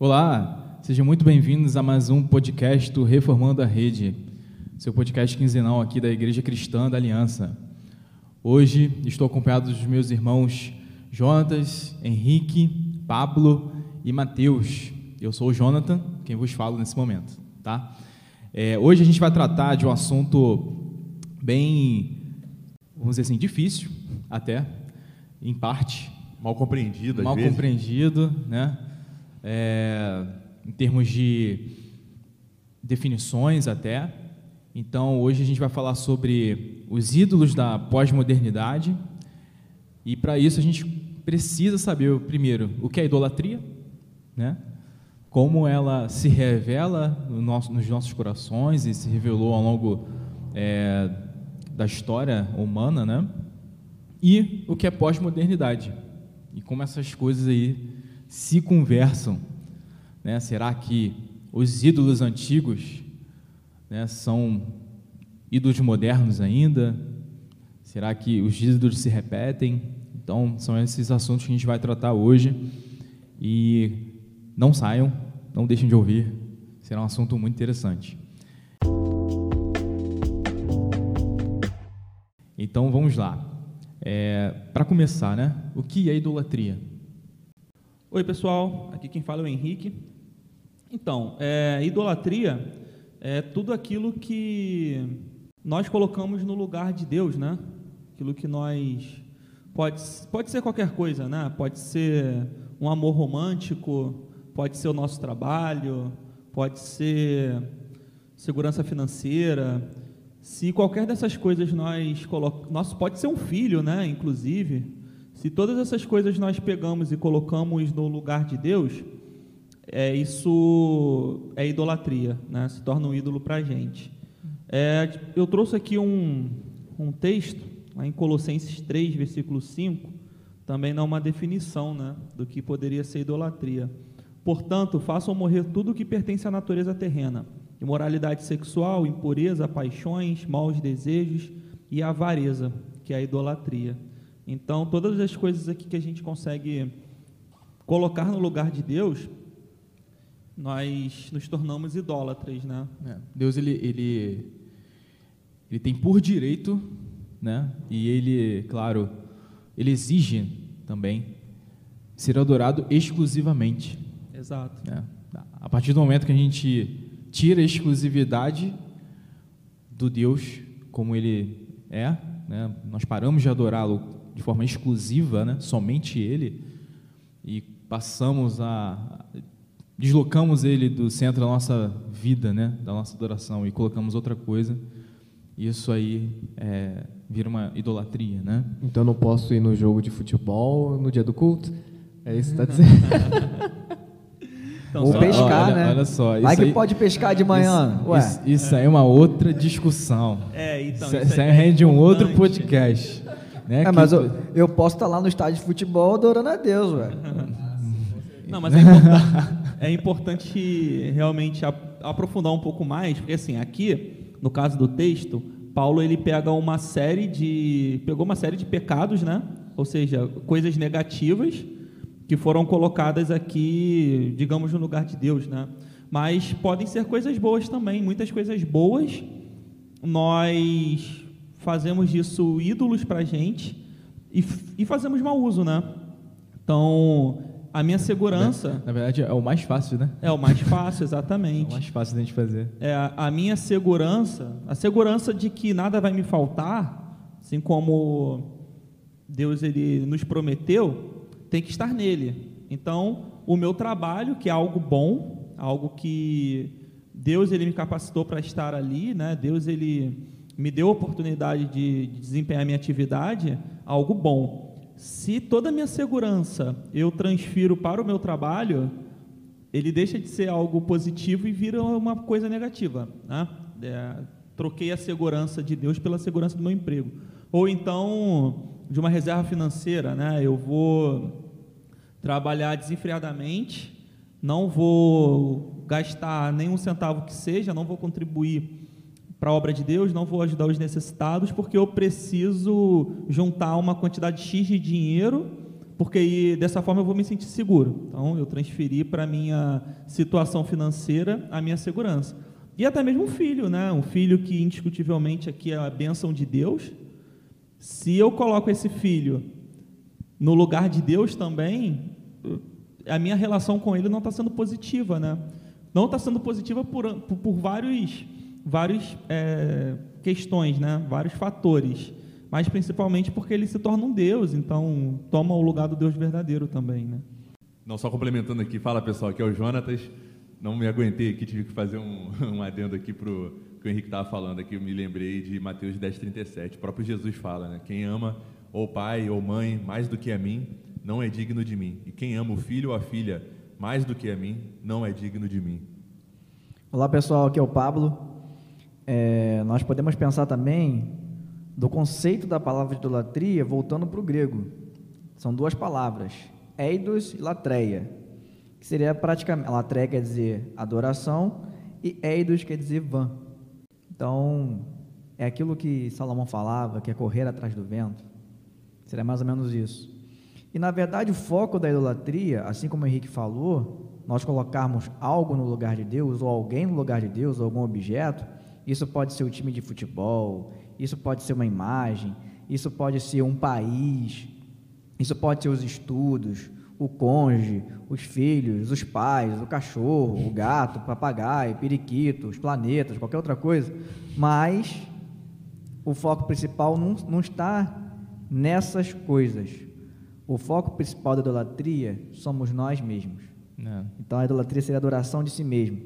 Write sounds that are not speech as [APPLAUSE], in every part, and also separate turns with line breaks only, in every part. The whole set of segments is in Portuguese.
Olá, sejam muito bem-vindos a mais um podcast do Reformando a Rede, seu podcast quinzenal aqui da Igreja Cristã da Aliança. Hoje estou acompanhado dos meus irmãos Jonatas, Henrique, Pablo e Mateus. Eu sou o Jonathan, quem vos falo nesse momento, tá? É, hoje a gente vai tratar de um assunto bem, vamos dizer assim, difícil, até, em parte.
Mal compreendido,
Mal
vezes.
compreendido, né? É, em termos de definições até. Então, hoje a gente vai falar sobre os ídolos da pós-modernidade. E para isso a gente precisa saber, primeiro, o que é idolatria, né? como ela se revela no nosso, nos nossos corações e se revelou ao longo é, da história humana, né? E o que é pós-modernidade e como essas coisas aí se conversam, né? Será que os ídolos antigos, né, são ídolos modernos ainda? Será que os ídolos se repetem? Então, são esses assuntos que a gente vai tratar hoje e não saiam, não deixem de ouvir, será um assunto muito interessante. Então vamos lá. É, Para começar, né? O que é idolatria?
Oi, pessoal. Aqui quem fala é o Henrique. Então, é, idolatria é tudo aquilo que nós colocamos no lugar de Deus, né? Aquilo que nós pode pode ser qualquer coisa, né? Pode ser um amor romântico, pode ser o nosso trabalho, pode ser segurança financeira. Se qualquer dessas coisas nós colocamos, nosso pode ser um filho, né? Inclusive, se todas essas coisas nós pegamos e colocamos no lugar de Deus, é, isso é idolatria, né? se torna um ídolo para a gente. É, eu trouxe aqui um, um texto, lá em Colossenses 3, versículo 5, também dá uma definição né, do que poderia ser idolatria. Portanto, façam morrer tudo o que pertence à natureza terrena: imoralidade sexual, impureza, paixões, maus desejos e avareza, que é a idolatria. Então, todas as coisas aqui que a gente consegue colocar no lugar de Deus, nós nos tornamos idólatras, né?
É, Deus ele, ele, ele tem por direito, né? E ele, claro, ele exige também ser adorado exclusivamente.
Exato.
né? A partir do momento que a gente tira a exclusividade do Deus como ele é, né? nós paramos de adorá-lo de forma exclusiva, né? somente ele, e passamos a. deslocamos ele do centro da nossa vida, né? da nossa adoração, e colocamos outra coisa, isso aí é, vira uma idolatria. Né?
Então não posso ir no jogo de futebol no dia do culto? É isso que está dizendo? [LAUGHS]
Então,
Ou
só-
pescar,
olha-
né?
olha só,
Vai
isso
que
aí-
pode pescar de manhã.
Isso,
Ué,
isso, isso aí é uma outra discussão.
É, então.
isso
isso
isso
é
aí rende um outro podcast. Né?
é,
que-
mas eu, eu posso estar lá no estádio de futebol adorando a Deus, ué. [LAUGHS]
Não, mas é importante, [LAUGHS] é importante realmente a- aprofundar um pouco mais, porque assim, aqui, no caso do texto, Paulo ele pega uma série de pegou uma série de pecados, né? Ou seja, coisas negativas que foram colocadas aqui, digamos, no lugar de Deus, né? Mas podem ser coisas boas também, muitas coisas boas. Nós fazemos disso ídolos para gente e, e fazemos mau uso, né? Então, a minha segurança
Na verdade, é o mais fácil, né?
é o mais fácil, [LAUGHS]
É o
exatamente.
mais fácil da gente fazer.
É a, a minha segurança, a segurança de que nada vai me faltar, assim como Deus ele nos prometeu, tem que estar nele. Então, o meu trabalho, que é algo bom, algo que Deus ele me capacitou para estar ali, né? Deus ele me deu a oportunidade de, de desempenhar minha atividade, algo bom. Se toda a minha segurança eu transfiro para o meu trabalho, ele deixa de ser algo positivo e vira uma coisa negativa. Né? É, troquei a segurança de Deus pela segurança do meu emprego. Ou então, de uma reserva financeira, né? eu vou trabalhar desenfreadamente, não vou gastar nenhum centavo que seja, não vou contribuir para a obra de Deus, não vou ajudar os necessitados, porque eu preciso juntar uma quantidade X de dinheiro porque aí, dessa forma eu vou me sentir seguro. Então, eu transferi para a minha situação financeira a minha segurança. E até mesmo um filho, né? Um filho que indiscutivelmente aqui é a bênção de Deus. Se eu coloco esse filho no lugar de Deus também, a minha relação com ele não está sendo positiva, né? Não está sendo positiva por, por, vários, vários é, questões, né? Vários fatores, mas principalmente porque ele se torna um Deus, então toma o lugar do Deus verdadeiro também, né?
Não só complementando aqui, fala pessoal, aqui é o Jonatas. Não me aguentei aqui, tive que fazer um, [LAUGHS] um adendo aqui para o que o Henrique estava falando aqui. Eu me lembrei de Mateus 10,37. O próprio Jesus fala, né? Quem ama ou pai ou mãe mais do que a mim, não é digno de mim. E quem ama o filho ou a filha mais do que a mim, não é digno de mim.
Olá pessoal, aqui é o Pablo. É, nós podemos pensar também do conceito da palavra idolatria voltando para o grego. São duas palavras, eidos e latreia, que seria praticamente, latreia quer dizer adoração e eidos quer dizer vã. Então, é aquilo que Salomão falava, que é correr atrás do vento. Seria mais ou menos isso. E na verdade, o foco da idolatria, assim como o Henrique falou, nós colocarmos algo no lugar de Deus, ou alguém no lugar de Deus, ou algum objeto, isso pode ser o time de futebol, isso pode ser uma imagem, isso pode ser um país, isso pode ser os estudos, o cônjuge, os filhos, os pais, o cachorro, o gato, o papagaio, o periquito, os planetas, qualquer outra coisa, mas o foco principal não, não está nessas coisas. O foco principal da idolatria somos nós mesmos. É. Então a idolatria seria a adoração de si mesmo.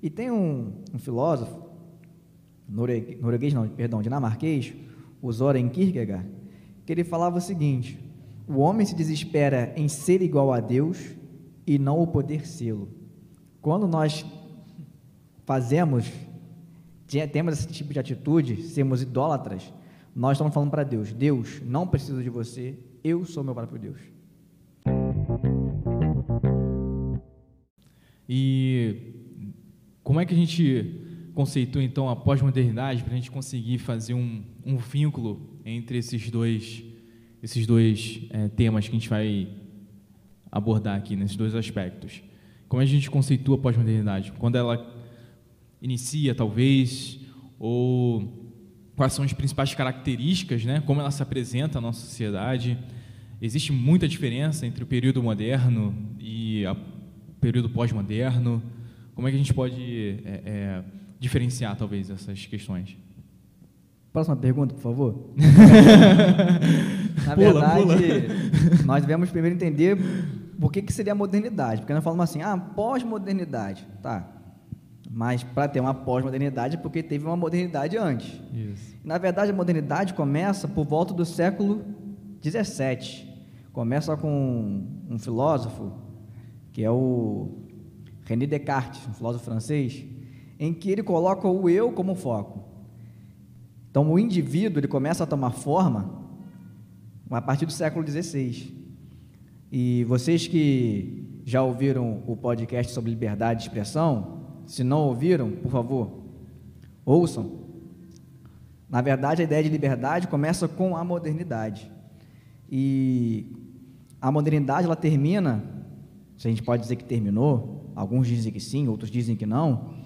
E tem um, um filósofo, norueguês não, perdão, dinamarquês, o Soren Kierkegaard, que ele falava o seguinte: o homem se desespera em ser igual a Deus e não o poder sê-lo. Quando nós fazemos, temos esse tipo de atitude, sermos idólatras, nós estamos falando para Deus: Deus, não preciso de você, eu sou meu próprio Deus.
E como é que a gente conceitua então a pós-modernidade para a gente conseguir fazer um, um vínculo entre esses dois, esses dois é, temas que a gente vai abordar aqui, nesses dois aspectos? Como a gente conceitua a pós-modernidade? Quando ela inicia, talvez, ou quais são as principais características, né? como ela se apresenta à nossa sociedade. Existe muita diferença entre o período moderno e o período pós-moderno. Como é que a gente pode é, é, diferenciar, talvez, essas questões?
Próxima pergunta, por favor. [LAUGHS] Na pula, verdade, pula. nós devemos primeiro entender o que, que seria a modernidade. Porque nós falamos assim, ah, pós-modernidade. Tá, mas para ter uma pós-modernidade, porque teve uma modernidade antes. Isso. Na verdade, a modernidade começa por volta do século XVII. Começa com um filósofo, que é o René Descartes, um filósofo francês, em que ele coloca o eu como foco. Então, o indivíduo ele começa a tomar forma a partir do século XVI. E vocês que já ouviram o podcast sobre liberdade de expressão, se não ouviram, por favor, ouçam. Na verdade, a ideia de liberdade começa com a modernidade. E a modernidade ela termina, se a gente pode dizer que terminou, alguns dizem que sim, outros dizem que não.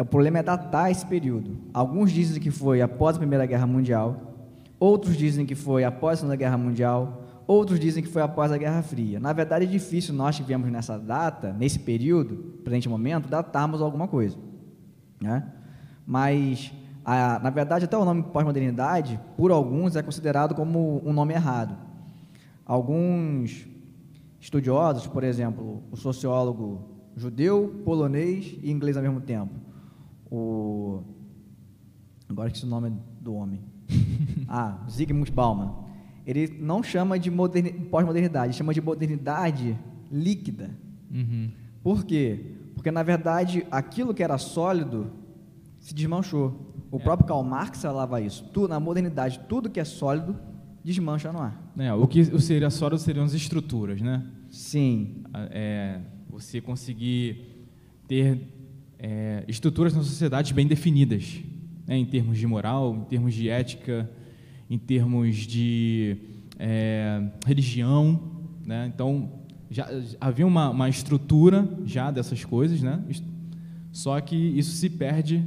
O problema é datar esse período. Alguns dizem que foi após a Primeira Guerra Mundial, outros dizem que foi após a Segunda Guerra Mundial, Outros dizem que foi após a Guerra Fria. Na verdade, é difícil nós que vivemos nessa data, nesse período, presente momento, datarmos alguma coisa. Né? Mas, a, na verdade, até o nome pós-modernidade, por alguns, é considerado como um nome errado. Alguns estudiosos, por exemplo, o sociólogo judeu, polonês e inglês ao mesmo tempo. O agora esqueci o nome do homem. [LAUGHS] ah, Zygmunt Bauman ele não chama de pós-modernidade, chama de modernidade líquida. Uhum. Por quê? Porque, na verdade, aquilo que era sólido se desmanchou. O é. próprio Karl Marx falava isso. Tu, na modernidade, tudo que é sólido desmancha no ar.
É, o que seria sólido seriam as estruturas, né?
Sim.
É, você conseguir ter é, estruturas na sociedade bem definidas, né, em termos de moral, em termos de ética, em termos de é, religião, né? Então já havia uma, uma estrutura já dessas coisas, né? Só que isso se perde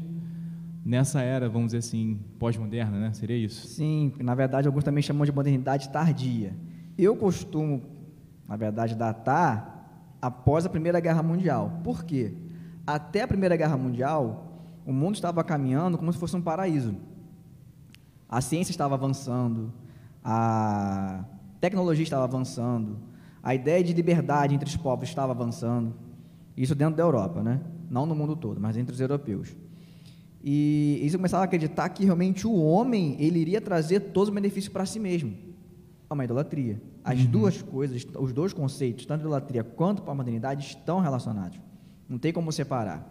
nessa era, vamos dizer assim, pós-moderna, né? Seria isso?
Sim, na verdade alguns também chamam de modernidade tardia. Eu costumo, na verdade, datar após a Primeira Guerra Mundial. Por quê? Até a Primeira Guerra Mundial, o mundo estava caminhando como se fosse um paraíso. A ciência estava avançando, a tecnologia estava avançando, a ideia de liberdade entre os povos estava avançando. Isso dentro da Europa, né? Não no mundo todo, mas entre os europeus. E eles começaram a acreditar que realmente o homem ele iria trazer todos os benefícios para si mesmo. É uma idolatria. As uhum. duas coisas, os dois conceitos, tanto a idolatria quanto a modernidade, estão relacionados. Não tem como separar.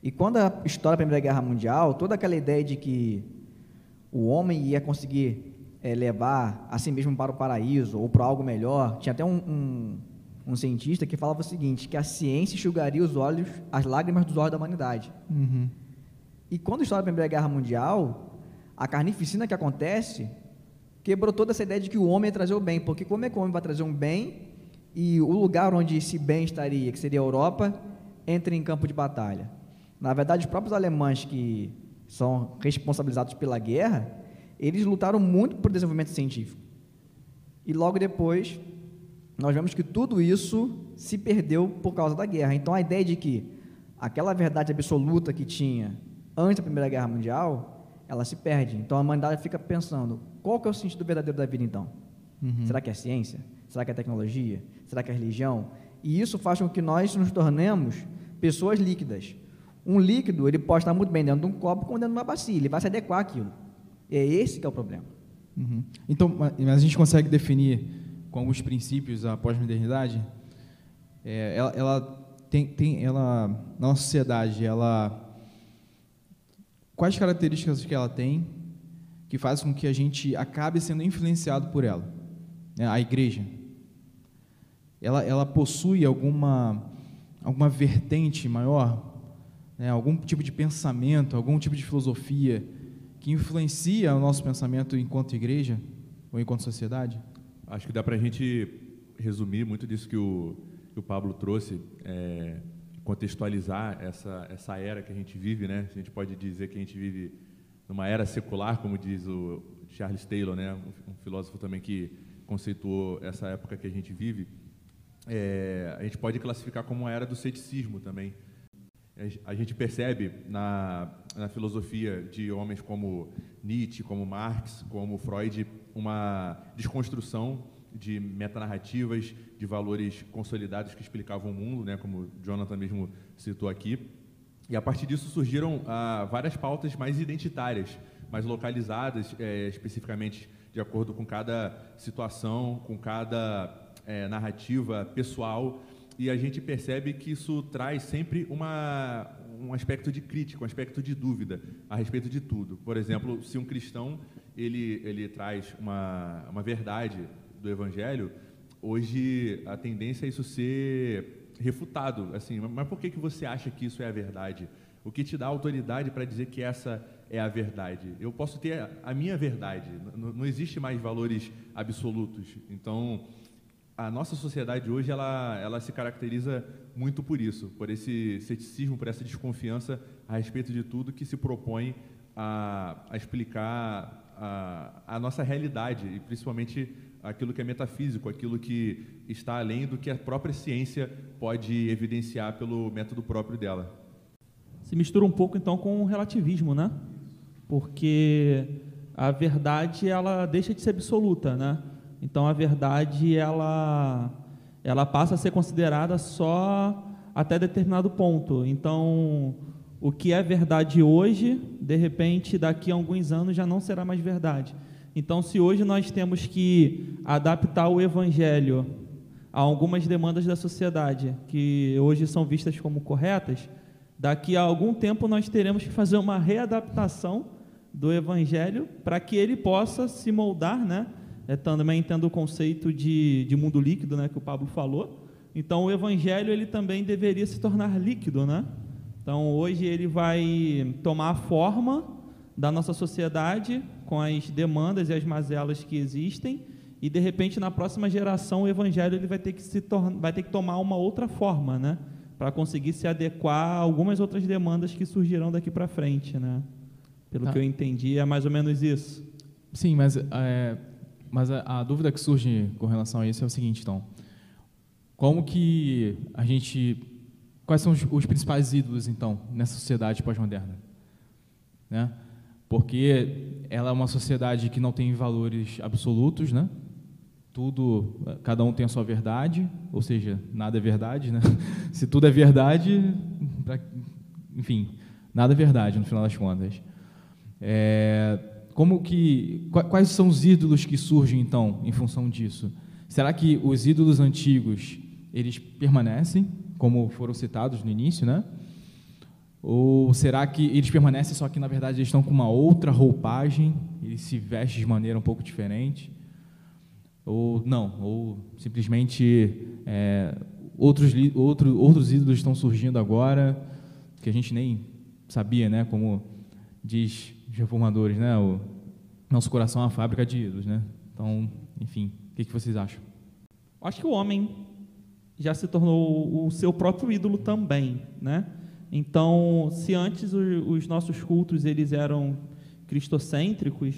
E quando a história da Primeira Guerra Mundial, toda aquela ideia de que o homem ia conseguir é, levar a si mesmo para o paraíso ou para algo melhor, tinha até um, um, um, cientista que falava o seguinte, que a ciência enxugaria os olhos, as lágrimas dos olhos da humanidade. Uhum. E quando estoura a Primeira Guerra Mundial, a carnificina que acontece quebrou toda essa ideia de que o homem ia trazer o bem, porque como é que o homem vai trazer um bem e o lugar onde esse bem estaria, que seria a Europa, entra em campo de batalha? Na verdade, os próprios alemães que são responsabilizados pela guerra, eles lutaram muito por desenvolvimento científico. E logo depois, nós vemos que tudo isso se perdeu por causa da guerra. Então, a ideia de que aquela verdade absoluta que tinha antes da Primeira Guerra Mundial, ela se perde. Então, a humanidade fica pensando, qual que é o sentido verdadeiro da vida, então? Uhum. Será que é ciência? Será que é tecnologia? Será que é religião? E isso faz com que nós nos tornemos pessoas líquidas. Um líquido, ele pode estar muito bem dentro de um copo como dentro de uma bacia, ele vai se adequar àquilo. É esse que é o problema.
Uhum. Então, mas a gente consegue definir com alguns princípios a pós-modernidade? É, ela, ela, tem, tem, ela, na nossa sociedade, ela quais características que ela tem que fazem com que a gente acabe sendo influenciado por ela? Né? A igreja, ela, ela possui alguma alguma vertente maior, né? algum tipo de pensamento, algum tipo de filosofia que influencia o nosso pensamento enquanto igreja ou enquanto sociedade?
Acho que dá para a gente resumir muito disso que o, que o Pablo trouxe, é, contextualizar essa, essa era que a gente vive, né? A gente pode dizer que a gente vive numa era secular, como diz o Charles Taylor, né? Um, um filósofo também que conceituou essa época que a gente vive. É, a gente pode classificar como uma era do ceticismo também. A gente percebe na, na filosofia de homens como Nietzsche, como Marx, como Freud, uma desconstrução de metanarrativas, de valores consolidados que explicavam o mundo, né, como Jonathan mesmo citou aqui. E a partir disso surgiram ah, várias pautas mais identitárias, mais localizadas, é, especificamente de acordo com cada situação, com cada é, narrativa pessoal e a gente percebe que isso traz sempre uma, um aspecto de crítica, um aspecto de dúvida a respeito de tudo. Por exemplo, se um cristão ele, ele traz uma, uma verdade do Evangelho, hoje a tendência é isso ser refutado. Assim, mas por que, que você acha que isso é a verdade? O que te dá autoridade para dizer que essa é a verdade? Eu posso ter a minha verdade. Não, não existe mais valores absolutos. Então, a nossa sociedade hoje ela, ela se caracteriza muito por isso, por esse ceticismo, por essa desconfiança a respeito de tudo que se propõe a, a explicar a, a nossa realidade e principalmente aquilo que é metafísico, aquilo que está além do que a própria ciência pode evidenciar pelo método próprio dela.
Se mistura um pouco então com o relativismo, né? Porque a verdade ela deixa de ser absoluta, né? Então a verdade ela ela passa a ser considerada só até determinado ponto. Então o que é verdade hoje, de repente daqui a alguns anos já não será mais verdade. Então se hoje nós temos que adaptar o evangelho a algumas demandas da sociedade que hoje são vistas como corretas, daqui a algum tempo nós teremos que fazer uma readaptação do evangelho para que ele possa se moldar, né, é, também tendo o conceito de, de mundo líquido, né, que o Pablo falou. Então, o evangelho ele também deveria se tornar líquido, né? Então, hoje ele vai tomar a forma da nossa sociedade com as demandas e as mazelas que existem e de repente na próxima geração o evangelho ele vai ter que se tornar, vai ter que tomar uma outra forma, né? Para conseguir se adequar a algumas outras demandas que surgirão daqui para frente, né? Pelo
Tá.
que eu entendi, é mais ou menos isso.
Sim, mas, é, mas a, a dúvida que surge com relação a isso é o seguinte, então. Como que a gente... Quais são os, os principais ídolos, então, nessa sociedade pós-moderna? Né? Porque ela é uma sociedade que não tem valores absolutos, né? Tudo, cada um tem a sua verdade, ou seja, nada é verdade, né? [LAUGHS] Se tudo é verdade, pra- enfim, nada é verdade no final das contas. É, como que qua- quais são os ídolos que surgem então em função disso? Será que os ídolos antigos eles permanecem como foram citados no início, né? Ou será que eles permanecem só que na verdade eles estão com uma outra roupagem, eles se vestem de maneira um pouco diferente? Ou não? Ou simplesmente é, outros outro, outros ídolos estão surgindo agora que a gente nem sabia, né? Como diz os reformadores, né? O nosso coração é uma fábrica de ídolos, né? Então, enfim, o que, que vocês acham?
Acho que o homem já se tornou o seu próprio ídolo também, né? Então, se antes os nossos cultos eles eram cristocêntricos,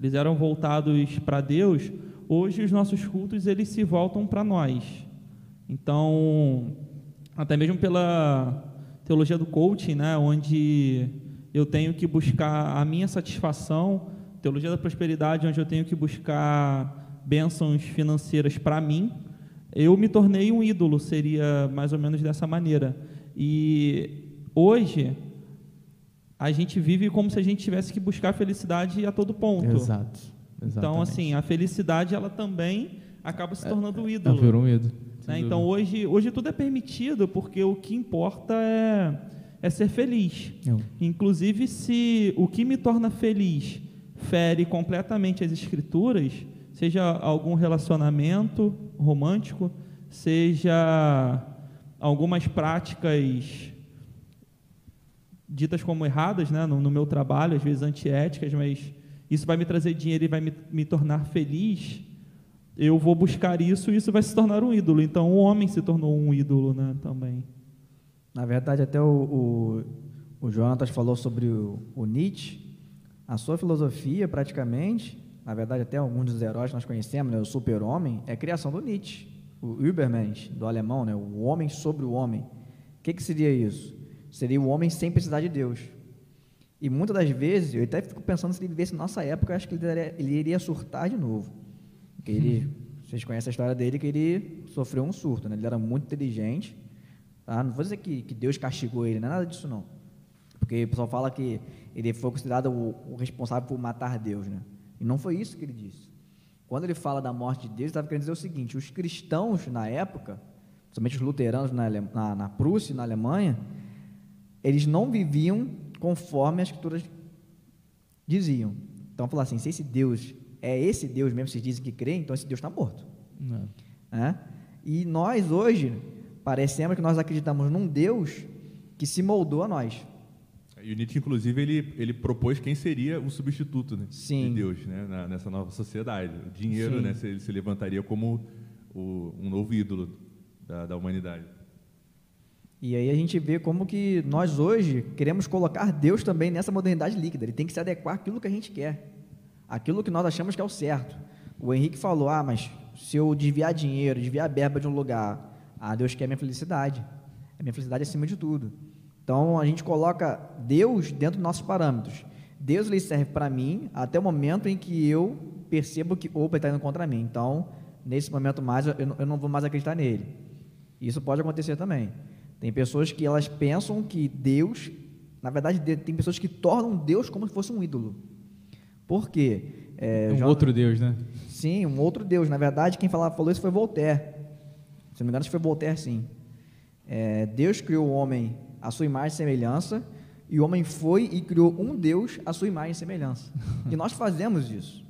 eles eram voltados para Deus, hoje os nossos cultos eles se voltam para nós. Então, até mesmo pela teologia do coaching, né, onde eu tenho que buscar a minha satisfação, teologia da prosperidade, onde eu tenho que buscar bênçãos financeiras para mim, eu me tornei um ídolo, seria mais ou menos dessa maneira. E hoje a gente vive como se a gente tivesse que buscar felicidade a todo ponto.
Exato.
Então, assim, a felicidade ela também acaba se tornando um ídolo.
É, virou um ídolo.
né? Então hoje, hoje tudo é permitido, porque o que importa é, é ser feliz.
Eu-
Inclusive, se o que me torna feliz fere completamente as escrituras, seja algum relacionamento romântico, seja algumas práticas ditas como erradas né, no, no meu trabalho, às vezes antiéticas, mas isso vai me trazer dinheiro e vai me, me tornar feliz, eu vou buscar isso e isso vai se tornar um ídolo. Então, o homem se tornou um ídolo né, também.
Na verdade, até o, o, o Jonatas falou sobre o, o Nietzsche. A sua filosofia, praticamente, na verdade, até alguns dos heróis que nós conhecemos, né, o super-homem, é a criação do Nietzsche, o Übermensch, do alemão, né, o homem sobre o homem. O que, que seria isso? Seria o homem sem precisar de Deus. E muitas das vezes, eu até fico pensando se ele vivesse na nossa época, eu acho que ele, daria- ele iria surtar de novo. Porque ele, vocês conhecem a história dele, que ele sofreu um surto, né? ele era muito inteligente, Tá? Não vou dizer que, que Deus castigou ele, não é nada disso não. Porque o pessoal fala que ele foi considerado o, o responsável por matar Deus, né? E não foi isso que ele disse. Quando ele fala da morte de Deus, ele estava querendo dizer o seguinte: os cristãos na época, principalmente os luteranos na, Ale- na, na Prússia na Alemanha, eles não viviam conforme as escrituras diziam. Então, falar assim: se esse Deus é esse Deus mesmo, vocês dizem que crê, então esse Deus está morto.
É.
né? E nós hoje parecemos que nós acreditamos num Deus que se moldou a nós.
E o Nietzsche, inclusive, ele, ele propôs quem seria o substituto né, de Deus né, na- nessa nova sociedade. O dinheiro
Sim.
né, se, ele se levantaria como o- um novo ídolo da, da humanidade.
E aí a gente vê como que nós hoje queremos colocar Deus também nessa modernidade líquida. Ele tem que se adequar àquilo que a gente quer, aquilo que nós achamos que é o certo. O Henrique falou: ah, mas se eu desviar dinheiro, desviar a verba de um lugar, ah, Deus quer minha felicidade. A minha felicidade acima de tudo. Então a gente coloca Deus dentro dos nossos parâmetros. Deus ele serve para mim até o momento em que eu percebo que opa, está indo contra mim. Então, nesse momento mais, eu não, eu não vou mais acreditar nele. Isso pode acontecer também. Tem pessoas que elas pensam que Deus, na verdade, de- tem pessoas que tornam Deus como se fosse um ídolo. Por quê? É,
um
já-
outro Deus, né?
Sim, um outro Deus. Na verdade, quem falava, falou isso foi Voltaire. Se não me engano, acho que foi Voltaire, sim. É, Deus criou o homem à sua imagem e semelhança, e o homem foi e criou um Deus à sua imagem e semelhança. e nós fazemos isso.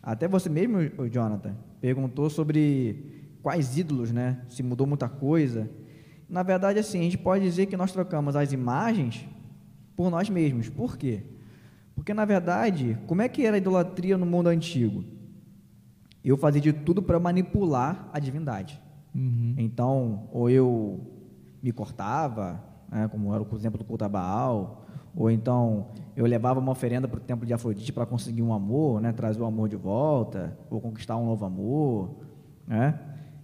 Até você mesmo, Jonathan, perguntou sobre quais ídolos, né? Se mudou muita coisa. Na verdade, assim, a gente pode dizer que nós trocamos as imagens por nós mesmos. Por quê? Porque, na verdade, como é que era a idolatria no mundo antigo? Eu fazia de tudo para manipular a divindade.
Uhum.
Então, ou eu me cortava, né, como era o exemplo do culto a Baal, ou então eu levava uma oferenda para o templo de Afrodite para conseguir um amor, né, trazer o amor de volta, ou conquistar um novo amor, né?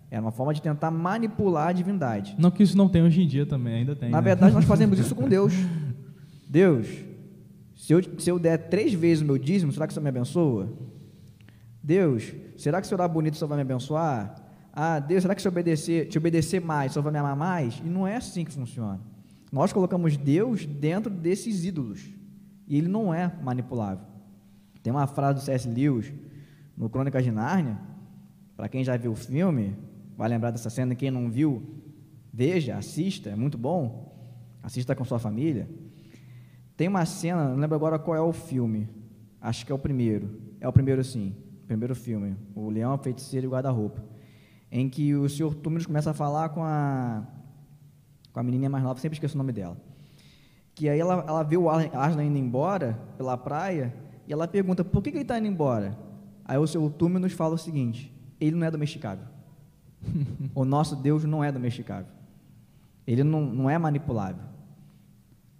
Era uma forma de tentar manipular a divindade.
Não que isso não tem hoje em dia também, ainda tem.
Na
né?
verdade, nós fazemos isso [LAUGHS] com Deus. Deus, se eu, se eu der três vezes o meu dízimo, será que o Senhor me abençoa? Deus, será que se eu orar bonito, o Senhor vai me abençoar? Ah, Deus, será que se obedecer, te obedecer mais, Senhor vai me amar mais? E não é assim que funciona. Nós colocamos Deus dentro desses ídolos. E ele não é manipulável. Tem uma frase do C.S. Lewis, no Crônicas de Nárnia, para quem já viu o filme, vai lembrar dessa cena, quem não viu, veja, assista, é muito bom. Assista com sua família. Tem uma cena, não lembro agora qual é o filme. Acho que é o primeiro. É o primeiro sim. O primeiro filme. O Leão, a Feiticeira e o Guarda-Roupa. Em que o Sr. Túmeros começa a falar com a, com a menininha mais nova, sempre esqueço o nome dela. Que aí ela, ela vê o Aslan indo embora pela praia e ela pergunta, por que, que ele está indo embora? Aí o Sr. Túmeros fala o seguinte, ele não é domesticável. [LAUGHS] o nosso Deus não é domesticável. Ele não, não é manipulável.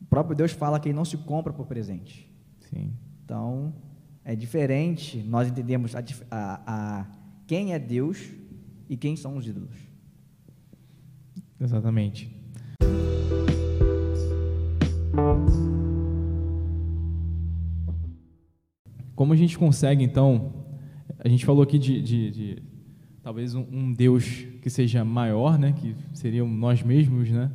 O próprio Deus fala que ele não se compra por presente.
Sim.
Então, é diferente nós entendemos a, a, a, quem é Deus e quem são os ídolos.
Exatamente. Como a gente consegue, então, a gente falou aqui de, de, de talvez um, um, Deus que seja maior, né, que seriam nós mesmos, né,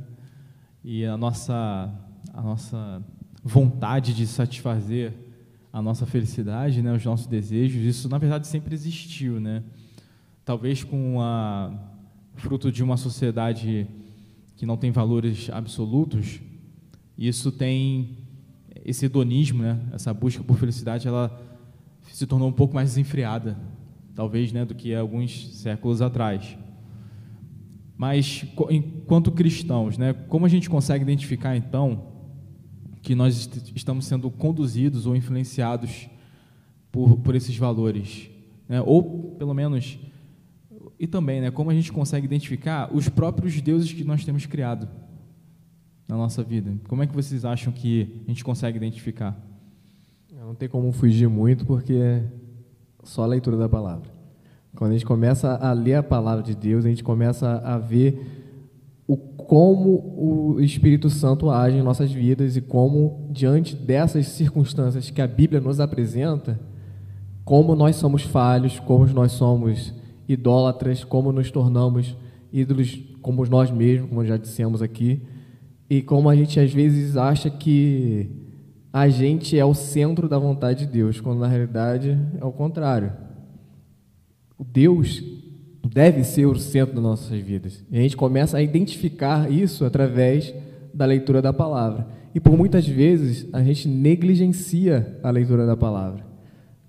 e a nossa, a nossa vontade de satisfazer a nossa felicidade, né, os nossos desejos, isso na verdade sempre existiu, né, talvez com a fruto de uma sociedade que não tem valores absolutos, isso tem esse hedonismo, né? Essa busca por felicidade, ela se tornou um pouco mais desenfreada, talvez, né, do que alguns séculos atrás. Mas enquanto cristãos, né, como a gente consegue identificar então que nós estamos sendo conduzidos ou influenciados por, por esses valores, né? Ou pelo menos e também, né, como a gente consegue identificar os próprios deuses que nós temos criado na nossa vida? Como é que vocês acham que a gente consegue identificar?
Não tem como fugir muito, porque é só a leitura da palavra. Quando a gente começa a ler a palavra de Deus, a gente começa a ver o como o Espírito Santo age em nossas vidas e como, diante dessas circunstâncias que a Bíblia nos apresenta, como nós somos falhos, como nós somos idólatras, como nos tornamos ídolos como nós mesmos, como já dissemos aqui, e como a gente às vezes acha que a gente é o centro da vontade de Deus, quando na realidade é o contrário. Deus deve ser o centro das nossas vidas. E a gente começa a identificar isso através da leitura da palavra. E por muitas vezes a gente negligencia a leitura da palavra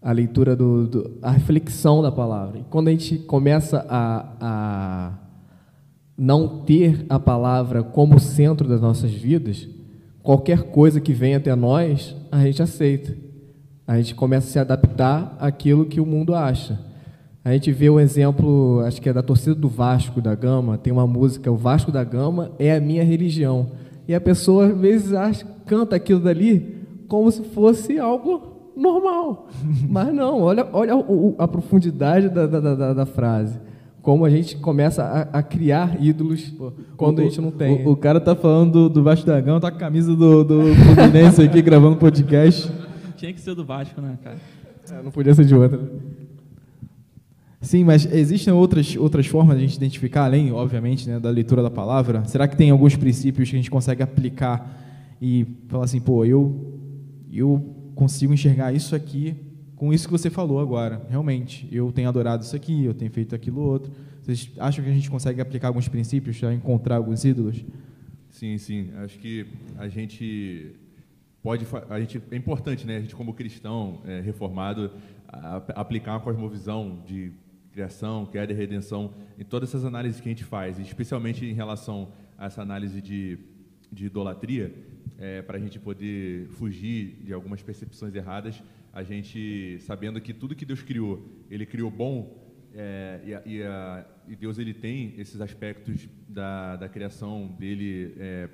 a leitura, do, do, a reflexão da palavra. E quando a gente começa a, a não ter a palavra como centro das nossas vidas, qualquer coisa que venha até nós, a gente aceita. A gente começa a se adaptar àquilo que o mundo acha. A gente vê o exemplo, acho que é da torcida do Vasco da Gama, tem uma música, o Vasco da Gama é a minha religião. E a pessoa às vezes acha, canta aquilo dali como se fosse algo normal. Mas não, olha, olha a, a profundidade da, da, da, da, frase. Como a gente começa a, a criar ídolos Pô, quando o, a gente não tem.
O, o, cara tá falando do, do Vasco da Gama, tá com a camisa do, do Fluminense aqui gravando podcast.
Tinha que ser do Vasco, né, cara?
É, não podia ser de outra.
Sim, mas existem outras, outras formas de a gente identificar, além, obviamente, né, da leitura da palavra? Será que tem alguns princípios que a gente consegue aplicar e falar assim, pô, eu, eu consigo enxergar isso aqui com isso que você falou agora. Realmente, eu tenho adorado isso aqui, eu tenho feito aquilo outro. Vocês acham que a gente consegue aplicar alguns princípios para encontrar alguns ídolos?
Sim, sim. Acho que a gente pode, a gente é importante, né? A gente como cristão é, reformado a, aplicar uma cosmovisão de criação, queda e redenção em todas essas análises que a gente faz, especialmente em relação a essa análise de, de idolatria é, para a gente poder fugir de algumas percepções erradas, a gente sabendo que tudo que Deus criou, Ele criou bom, é, e, a, e, a, e, Deus ele tem esses aspectos da, da criação dele é,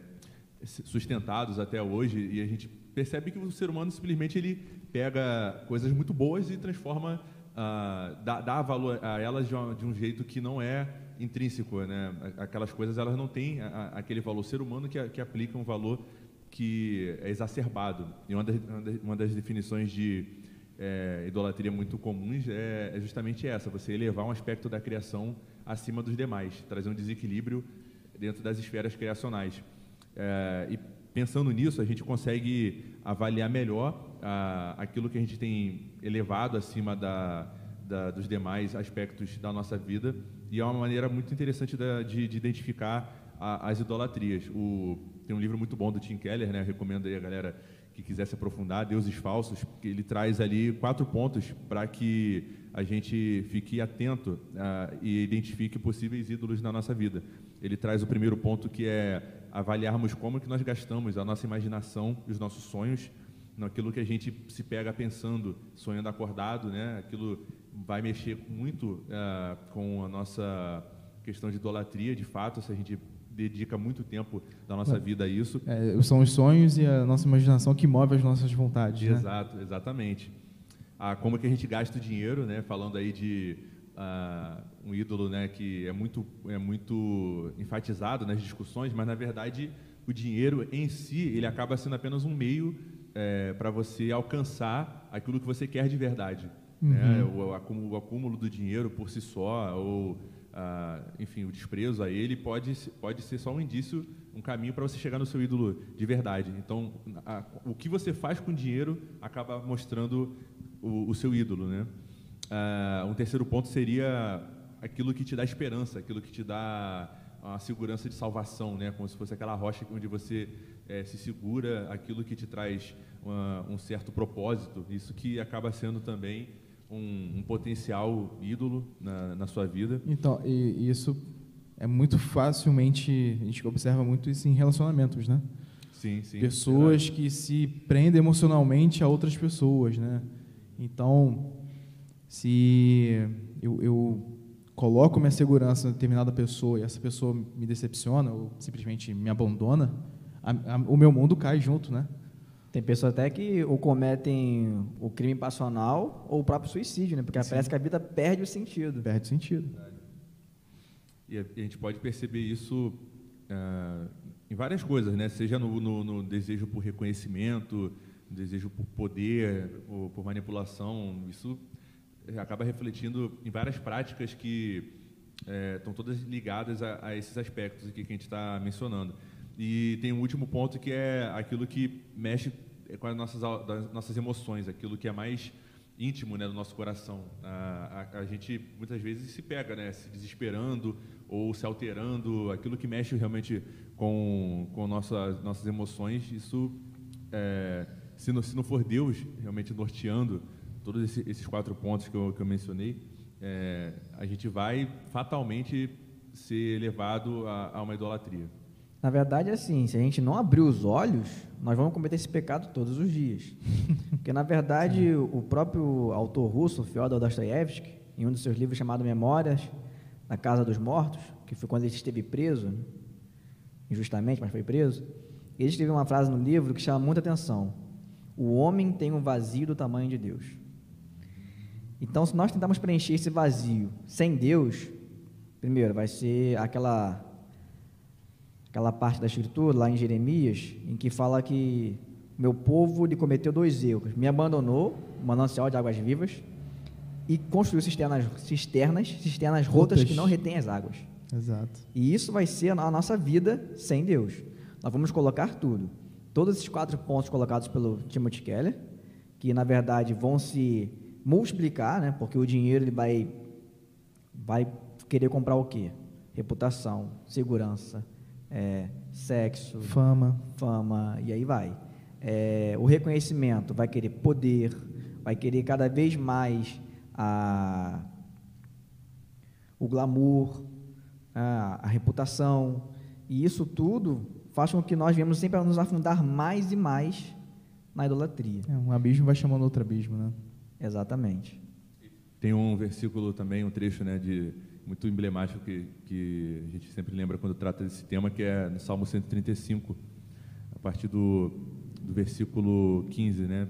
sustentados até hoje, e a gente percebe que o ser humano simplesmente ele pega coisas muito boas e transforma, ah, dá, dá, valor a elas de, uma, de, um jeito que não é intrínseco, né? Aquelas coisas elas não têm a, aquele valor. Ser humano que, que aplica um valor que é exacerbado. E uma das, uma das definições de é, idolatria muito comuns é, é, justamente essa: você elevar um aspecto da criação acima dos demais, trazer um desequilíbrio dentro das esferas criacionais. É, e pensando nisso, a gente consegue avaliar melhor a, aquilo que a gente tem elevado acima da, da, dos demais aspectos da nossa vida. E é uma maneira muito interessante da, de, de, identificar a, as idolatrias. O, tem um livro muito bom do Tim Keller, né? Eu recomendo aí a galera que quiser se aprofundar, Deuses Falsos, que ele traz ali quatro pontos para que a gente fique atento uh, e identifique possíveis ídolos na nossa vida. Ele traz o primeiro ponto que é avaliarmos como que nós gastamos a nossa imaginação os nossos sonhos naquilo que a gente se pega pensando, sonhando acordado, né? Aquilo vai mexer muito uh, com a nossa questão de idolatria, de fato, se a gente dedica muito tempo da nossa é. vida a isso.
É, são os sonhos e a nossa imaginação que move as nossas vontades.
Né? Exato, né? exatamente. Ah, como é que a gente gasta o dinheiro, né? Falando aí de ah, um ídolo, né? Que é muito é muito enfatizado nas discussões, mas na verdade o dinheiro em si ele acaba sendo apenas um meio é, para você alcançar aquilo que você quer de verdade. Né? Uhum. Né? O, o acúmulo do dinheiro por si só ou ah, enfim, o desprezo a ele pode, pode ser só um indício, um caminho para você chegar no seu ídolo de verdade. Então, a, o que você faz com dinheiro acaba mostrando o, o seu ídolo, né? Ah, um terceiro ponto seria aquilo que te dá esperança, aquilo que te dá a segurança de salvação, né? Como se fosse aquela rocha onde você é, se segura, aquilo que te traz uma, um certo propósito. Isso que acaba sendo também um, um potencial ídolo na, na, sua vida.
Então, e, isso é muito facilmente, a gente observa muito isso em relacionamentos, né?
Sim, sim.
Pessoas que se prendem emocionalmente a outras pessoas, né? Então, se eu, eu coloco minha segurança em determinada pessoa e essa pessoa me decepciona ou simplesmente me abandona, a, a, o meu mundo cai junto, né?
Tem pessoas até que ou cometem o crime passional ou o próprio suicídio, né? Porque Sim. parece que a vida perde o sentido.
Perde o sentido.
E a, gente pode perceber isso uh, em várias coisas, né? Seja no, no, no, desejo por reconhecimento, no desejo por poder, ou por manipulação. Isso acaba refletindo em várias práticas que é, estão todas ligadas a, a esses aspectos aqui que a gente está mencionando. E tem um último ponto que é aquilo que mexe com as nossas, nossas emoções, aquilo que é mais íntimo né, do nosso coração. A, a, a, gente muitas vezes se pega, né, se desesperando ou se alterando, aquilo que mexe realmente com, com nossas, nossas emoções. Isso, é, se, não, se não for Deus realmente norteando todos esses, esses quatro pontos que eu, que eu mencionei, é, a gente vai fatalmente ser levado a, a uma idolatria.
Na verdade, é assim, se a gente não abrir os olhos, nós vamos cometer esse pecado todos os dias. [LAUGHS] Porque, na verdade, o próprio autor russo, Fyodor Dostoiévski, em um dos seus livros chamado Memórias da Casa dos Mortos, que foi quando ele esteve preso, injustamente, mas foi preso, ele escreveu uma frase no livro que chama muita atenção. O homem tem um vazio do tamanho de Deus. Então, se nós tentarmos preencher esse vazio sem Deus, primeiro, vai ser aquela aquela parte da escritura lá em Jeremias, em que fala que meu povo lhe cometeu dois erros: me abandonou, manancial de águas vivas, e construiu cisternas, cisternas, cisternas rotas, rotas que não retêm as águas.
Exato.
E isso vai ser a nossa vida sem Deus. Nós vamos colocar tudo. Todos esses quatro pontos colocados pelo Timothy Keller, que na verdade vão se multiplicar, né? Porque o dinheiro ele vai vai querer comprar o quê? Reputação, segurança, é, sexo,
fama,
fama e aí vai. É, o reconhecimento vai querer poder, vai querer cada vez mais a, o glamour, a, a reputação e isso tudo faz com que nós venhamos sempre a nos afundar mais e mais na idolatria.
É, um abismo vai chamando outro abismo, né?
Exatamente.
Tem um versículo também, um trecho, né, de muito emblemático que, que a gente sempre lembra quando trata desse tema, que é no Salmo 135, a partir do, do versículo 15, né,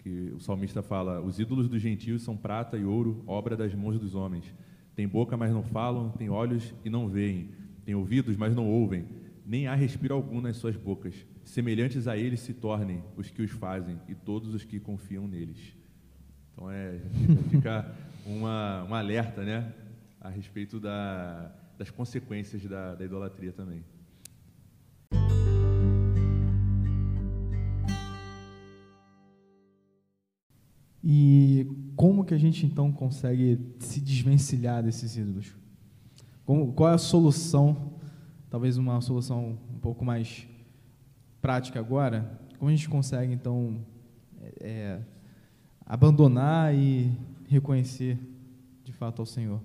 que o salmista fala: Os ídolos dos gentios são prata e ouro, obra das mãos dos homens. Tem boca, mas não falam, tem olhos e não veem, tem ouvidos, mas não ouvem, nem há respiro algum nas suas bocas. Semelhantes a eles se tornem os que os fazem e todos os que confiam neles. Então é, fica uma, um alerta, né? A respeito da, das consequências da, da idolatria também.
E como que a gente então consegue se desvencilhar desses ídolos? Como, qual é a solução? Talvez uma solução um pouco mais prática agora. Como a gente consegue então é, é abandonar e reconhecer de fato ao Senhor?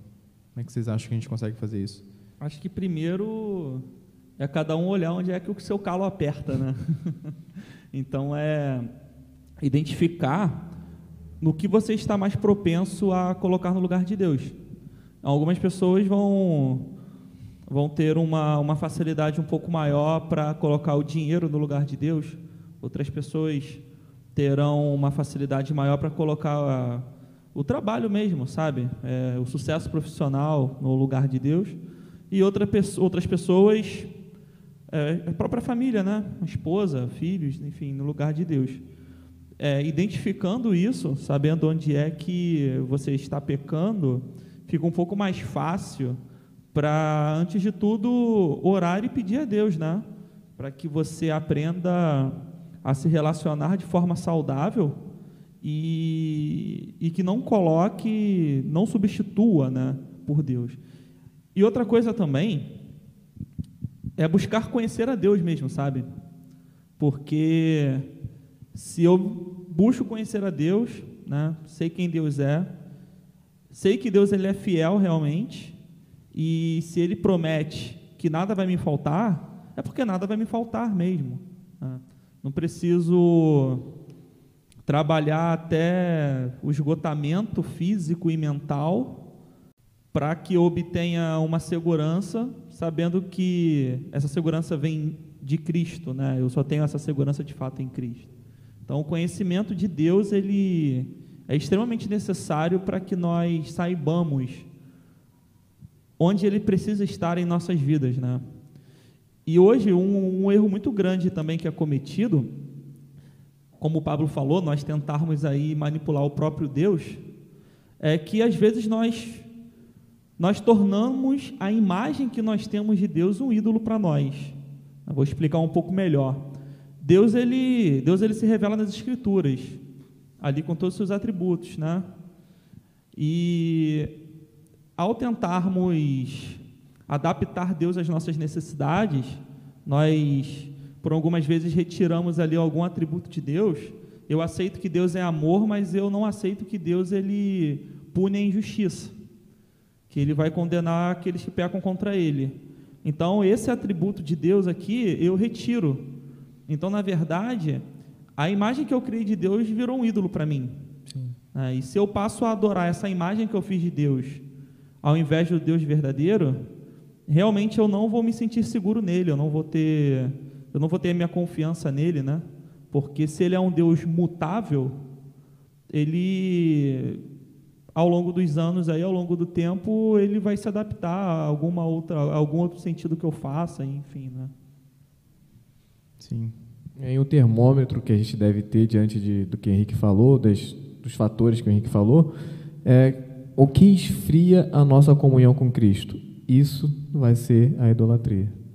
Como é que vocês acham que a gente consegue fazer isso?
Acho que primeiro é cada um olhar onde é que o seu calo aperta, né? [LAUGHS] então é identificar no que você está mais propenso a colocar no lugar de Deus. Algumas pessoas vão vão ter uma, uma facilidade um pouco maior para colocar o dinheiro no lugar de Deus. Outras pessoas terão uma facilidade maior para colocar o trabalho mesmo, sabe? É, o sucesso profissional no lugar de Deus. E outra, outras pessoas, é, a própria família, né? Esposa, filhos, enfim, no lugar de Deus. É, identificando isso, sabendo onde é que você está pecando, fica um pouco mais fácil para, antes de tudo, orar e pedir a Deus, né? Para que você aprenda a se relacionar de forma saudável e, e que não coloque, não substitua né, por Deus. E outra coisa também é buscar conhecer a Deus mesmo, sabe? Porque se eu busco conhecer a Deus, né, sei quem Deus é, sei que Deus ele é fiel realmente, e se Ele promete que nada vai me faltar, é porque nada vai me faltar mesmo. Né? Não preciso trabalhar até o esgotamento físico e mental para que obtenha uma segurança, sabendo que essa segurança vem de Cristo, né? Eu só tenho essa segurança de fato em Cristo. Então, o conhecimento de Deus ele é extremamente necessário para que nós saibamos onde ele precisa estar em nossas vidas, né? E hoje um, um erro muito grande também que é cometido como o Pablo falou, nós tentarmos aí manipular o próprio Deus, é que às vezes nós nós tornamos a imagem que nós temos de Deus um ídolo para nós. Eu vou explicar um pouco melhor. Deus ele Deus ele se revela nas escrituras, ali com todos os seus atributos, né? E ao tentarmos adaptar Deus às nossas necessidades, nós por algumas vezes retiramos ali algum atributo de Deus. Eu aceito que Deus é amor, mas eu não aceito que Deus ele pune a injustiça, que ele vai condenar aqueles que pecam contra ele. Então, esse atributo de Deus aqui eu retiro. Então, na verdade, a imagem que eu criei de Deus virou um ídolo para mim. É, e se eu passo a adorar essa imagem que eu fiz de Deus, ao invés do Deus verdadeiro, realmente eu não vou me sentir seguro nele, eu não vou ter eu não vou ter minha confiança nele, né? Porque se ele é um Deus mutável, ele ao longo dos anos aí, ao longo do tempo, ele vai se adaptar a alguma outra, a algum outro sentido que eu faça, enfim, né?
Sim. E o termômetro que a gente deve ter diante de, do que o Henrique falou, das, dos fatores que o Henrique falou, é o que esfria a nossa comunhão com Cristo. Isso vai ser a idolatria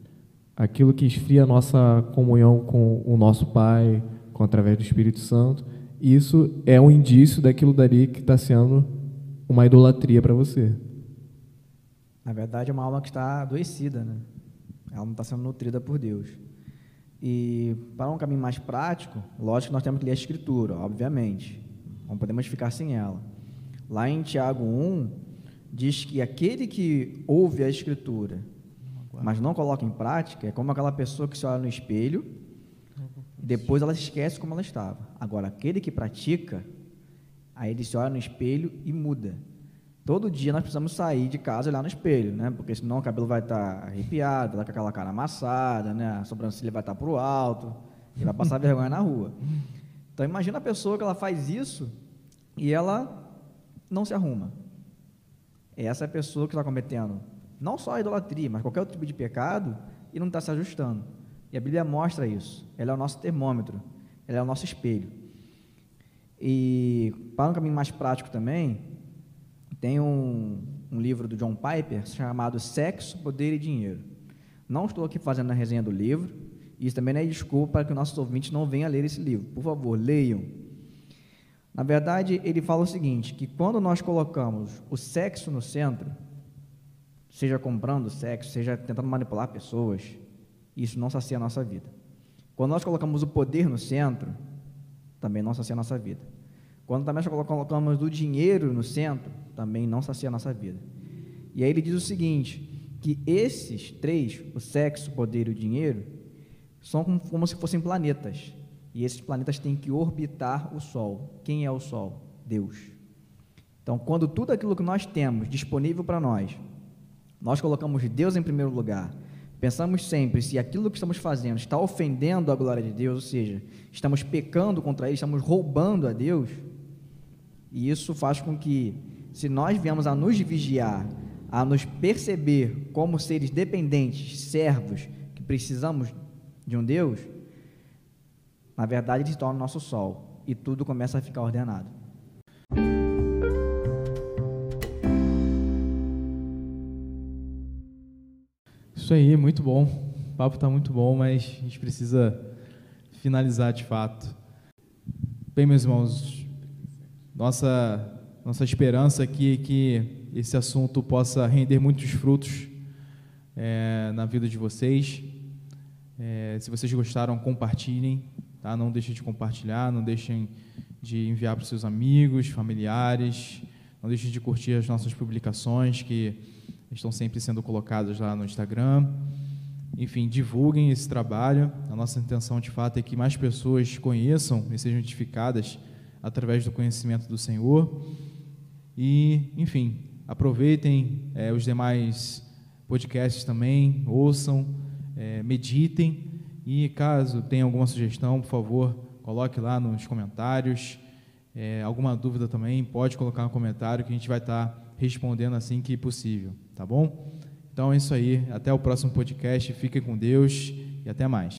aquilo que esfria a nossa comunhão com o nosso Pai, com através do Espírito Santo. Isso é um indício daquilo dali que está sendo uma idolatria para você.
Na verdade, é uma alma que está adoecida, né? Ela não está sendo nutrida por Deus. E para um caminho mais prático, lógico que nós temos que ler a Escritura, obviamente. Não podemos ficar sem ela. Lá em Tiago 1, diz que aquele que ouve a Escritura mas não coloca em prática, é como aquela pessoa que se olha no espelho e depois ela esquece como ela estava. Agora, aquele que pratica, aí ele se olha no espelho e muda. Todo dia nós precisamos sair de casa e olhar no espelho, né? Porque senão o cabelo vai estar arrepiado, vai com aquela cara amassada, né? A sobrancelha vai estar para o alto e vai passar [LAUGHS] vergonha na rua. Então imagina a pessoa que ela faz isso e ela não se arruma. Essa é a pessoa que está cometendo não só a idolatria, mas qualquer outro tipo de pecado e não está se ajustando. E a Bíblia mostra isso. Ela é o nosso termômetro, ela é o nosso espelho. E para um caminho mais prático também, tem um, um livro do John Piper chamado Sexo, Poder e Dinheiro. Não estou aqui fazendo a resenha do livro, isso também não é desculpa para que nossos ouvintes não venham a ler esse livro. Por favor, leiam. Na verdade, ele fala o seguinte: que quando nós colocamos o sexo no centro, seja comprando sexo, seja tentando manipular pessoas, isso não sacia a nossa vida. Quando nós colocamos o poder no centro, também não sacia a nossa vida. Quando também nós colocamos o dinheiro no centro, também não sacia a nossa vida. E aí ele diz o seguinte, que esses três, o sexo, o poder e o dinheiro, são como, como se fossem planetas. E esses planetas têm que orbitar o Sol. Quem é o Sol? Deus. Então, quando tudo aquilo que nós temos disponível para nós nós colocamos Deus em primeiro lugar. Pensamos sempre se aquilo que estamos fazendo está ofendendo a glória de Deus, ou seja, estamos pecando contra Ele, estamos roubando a Deus. E isso faz com que, se nós viemos a nos vigiar, a nos perceber como seres dependentes, servos, que precisamos de um Deus, na verdade ele se torna o nosso sol e tudo começa a ficar ordenado.
Isso aí, muito bom. O papo está muito bom, mas a gente precisa finalizar de fato. Bem, meus irmãos, nossa, nossa esperança aqui é que esse assunto possa render muitos frutos é, na vida de vocês. É, se vocês gostaram, compartilhem, tá? Não deixem de compartilhar, não deixem de enviar para os seus amigos, familiares, não deixem de curtir as nossas publicações que estão sempre sendo colocadas lá no Instagram. Enfim, divulguem esse trabalho. A nossa intenção, de fato, é que mais pessoas conheçam e sejam edificadas através do conhecimento do Senhor. E, enfim, aproveitem é, os demais podcasts também, ouçam, é, meditem. E caso tenha alguma sugestão, por favor, coloque lá nos comentários. É, alguma dúvida também, pode colocar no comentário que a gente vai estar respondendo assim que possível, tá bom? Então é isso aí, até o próximo podcast, fiquem com Deus e até mais.